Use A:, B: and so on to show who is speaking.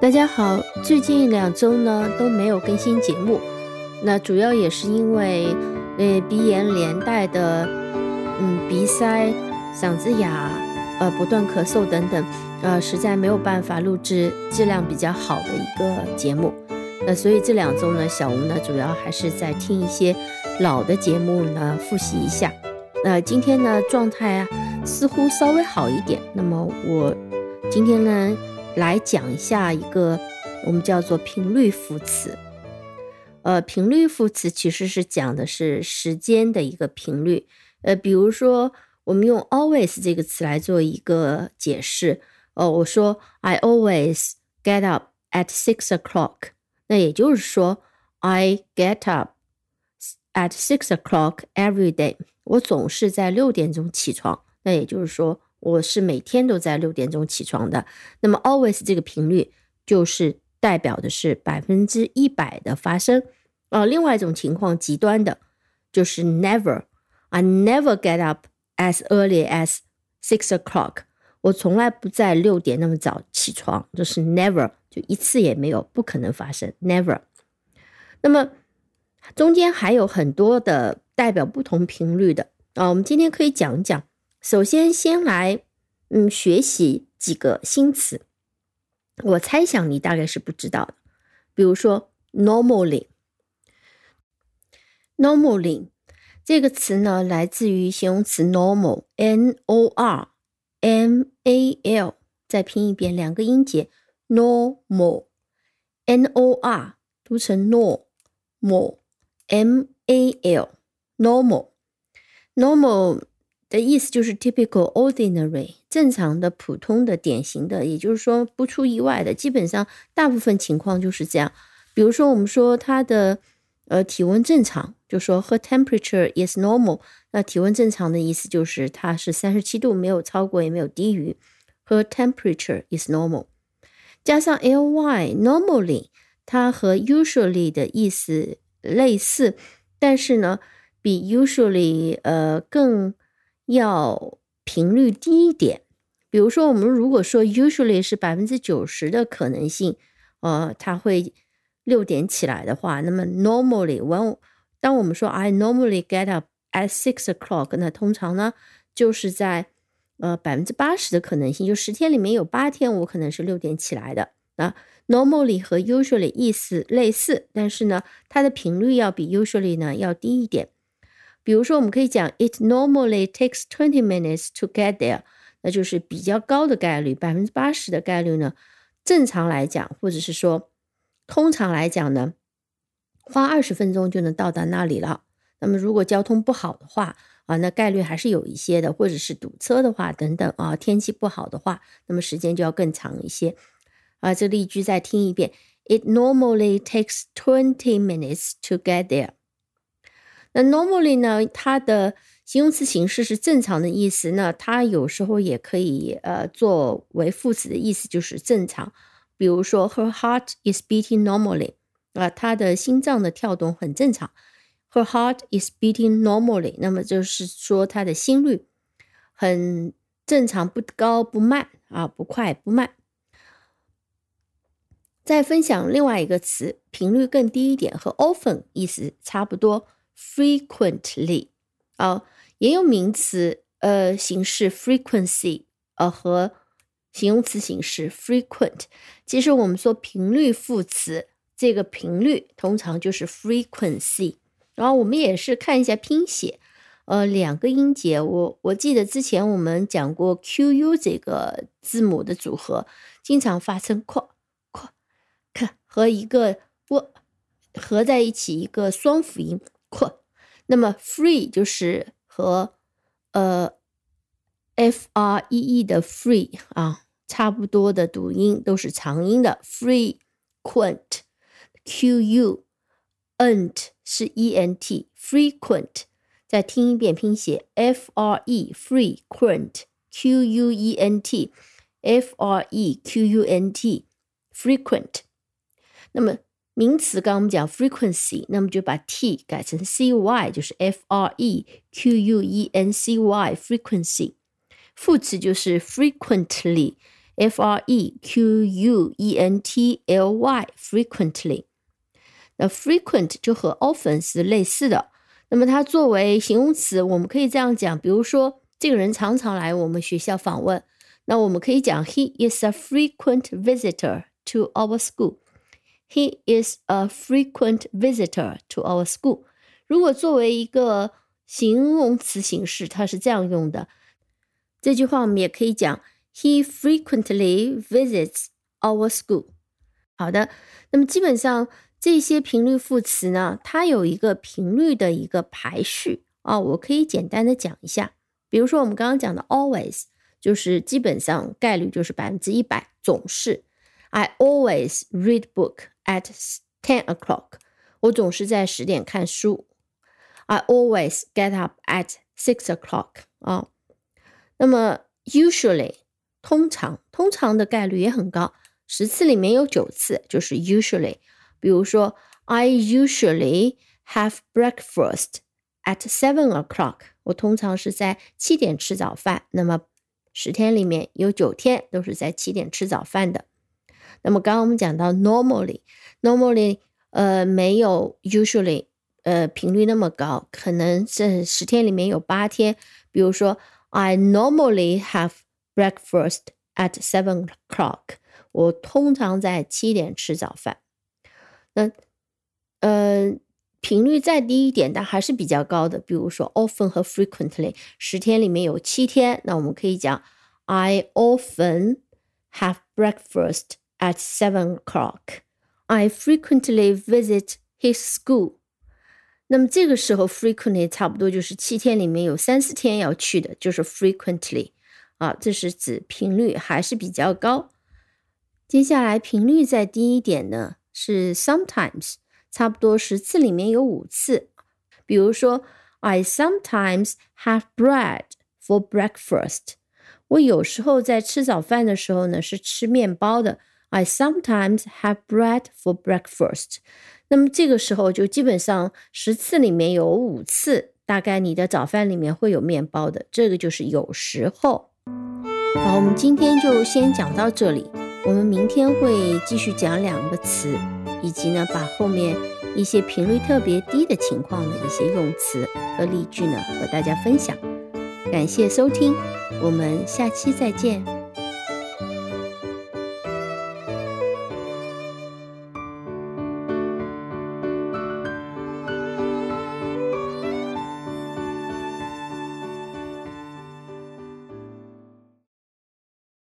A: 大家好，最近两周呢都没有更新节目，那主要也是因为，呃，鼻炎连带的，嗯，鼻塞、嗓子哑，呃，不断咳嗽等等，呃，实在没有办法录制质量比较好的一个节目。那所以这两周呢，小吴呢主要还是在听一些老的节目呢，复习一下。那今天呢状态啊似乎稍微好一点。那么我今天呢。来讲一下一个我们叫做频率副词。呃，频率副词其实是讲的是时间的一个频率。呃，比如说我们用 always 这个词来做一个解释。哦，我说 I always get up at six o'clock。那也就是说 I get up at six o'clock every day。我总是在六点钟起床。那也就是说。我是每天都在六点钟起床的。那么，always 这个频率就是代表的是百分之一百的发生。啊，另外一种情况极端的，就是 never。I never get up as early as six o'clock。我从来不在六点那么早起床，就是 never，就一次也没有，不可能发生，never。那么中间还有很多的代表不同频率的啊，我们今天可以讲一讲。首先，先来，嗯，学习几个新词。我猜想你大概是不知道的，比如说 normally，normally 这个词呢，来自于形容词 normal，n-o-r-m-a-l，再拼一遍，两个音节 normal，n-o-r 读成 normal，m-a-l，normal，normal。的意思就是 typical ordinary 正常的普通的典型的，也就是说不出意外的，基本上大部分情况就是这样。比如说我们说他的呃体温正常，就说 her temperature is normal。那体温正常的意思就是它是三十七度，没有超过也没有低于。her temperature is normal。加上 ly normally，它和 usually 的意思类似，但是呢比 usually 呃更。要频率低一点，比如说，我们如果说 usually 是百分之九十的可能性，呃，它会六点起来的话，那么 normally when 当我们说 I normally get up at six o'clock，那通常呢就是在呃百分之八十的可能性，就十天里面有八天我可能是六点起来的啊。normally 和 usually 意思类似，但是呢，它的频率要比 usually 呢要低一点。比如说，我们可以讲，It normally takes twenty minutes to get there，那就是比较高的概率，百分之八十的概率呢。正常来讲，或者是说，通常来讲呢，花二十分钟就能到达那里了。那么，如果交通不好的话啊，那概率还是有一些的，或者是堵车的话等等啊，天气不好的话，那么时间就要更长一些。啊，这例句再听一遍，It normally takes twenty minutes to get there。那 normally 呢？它的形容词形式是正常的意思。那它有时候也可以呃作为副词的意思，就是正常。比如说，Her heart is beating normally，啊，她的心脏的跳动很正常。Her heart is beating normally，那么就是说她的心率很正常，不高不慢啊，不快不慢。再分享另外一个词，频率更低一点，和 often 意思差不多。Frequently 啊，也有名词呃形式 frequency 呃和形容词形式 frequent。其实我们说频率副词，这个频率通常就是 frequency。然后我们也是看一下拼写，呃，两个音节，我我记得之前我们讲过 q u 这个字母的组合，经常发生 q q k 和一个 w 合在一起一个双辅音。扩，那么 free 就是和呃 f r e e 的 free 啊差不多的读音，都是长音的 frequent，q u e n t 是 e n t frequent，再听一遍拼写 f r e frequent q u e n t f r e q u n t frequent，那么。名词刚刚我们讲 frequency，那么就把 t 改成 c y，就是 f r e q u e n c y frequency。副词就是 frequently f r e q u e n t l y，frequently。那 frequent 就和 often 是类似的。那么它作为形容词，我们可以这样讲，比如说这个人常常来我们学校访问，那我们可以讲 He is a frequent visitor to our school。 He is a frequent visitor to our school。如果作为一个形容词形式，它是这样用的。这句话我们也可以讲：He frequently visits our school。好的，那么基本上这些频率副词呢，它有一个频率的一个排序啊，我可以简单的讲一下。比如说我们刚刚讲的 always，就是基本上概率就是百分之一百，总是。I always read book at ten o'clock。我总是在十点看书。I always get up at six o'clock 啊。那么 usually 通常通常的概率也很高，十次里面有九次就是 usually。比如说，I usually have breakfast at seven o'clock。我通常是在七点吃早饭。那么十天里面有九天都是在七点吃早饭的。 那么刚刚我们讲到 normally，normally 呃没有 usually。呃，频率那么高，可能这十天里面有八天，比如说，I normally have breakfast at seven o'clock。我通常在七点吃早饭。那，呃，频率再低一点，但还是比较高的，比如说，often 和 frequently，十天里面有七天，那我们可以讲，I often have breakfast at seven o'clock。I frequently visit his school。那么这个时候，frequently 差不多就是七天里面有三四天要去的，就是 frequently 啊，这是指频率还是比较高。接下来频率再低一点呢，是 sometimes，差不多十次里面有五次。比如说，I sometimes have bread for breakfast。我有时候在吃早饭的时候呢，是吃面包的。 I sometimes have bread for breakfast。那么这个时候就基本上十次里面有五次，大概你的早饭里面会有面包的，这个就是有时候。好，我们今天就先讲到这里，我们明天会继续讲两个词，以及呢把后面一些频率特别低的情况的一些用词和例句呢和大家分享。感谢收听，我们下期再见。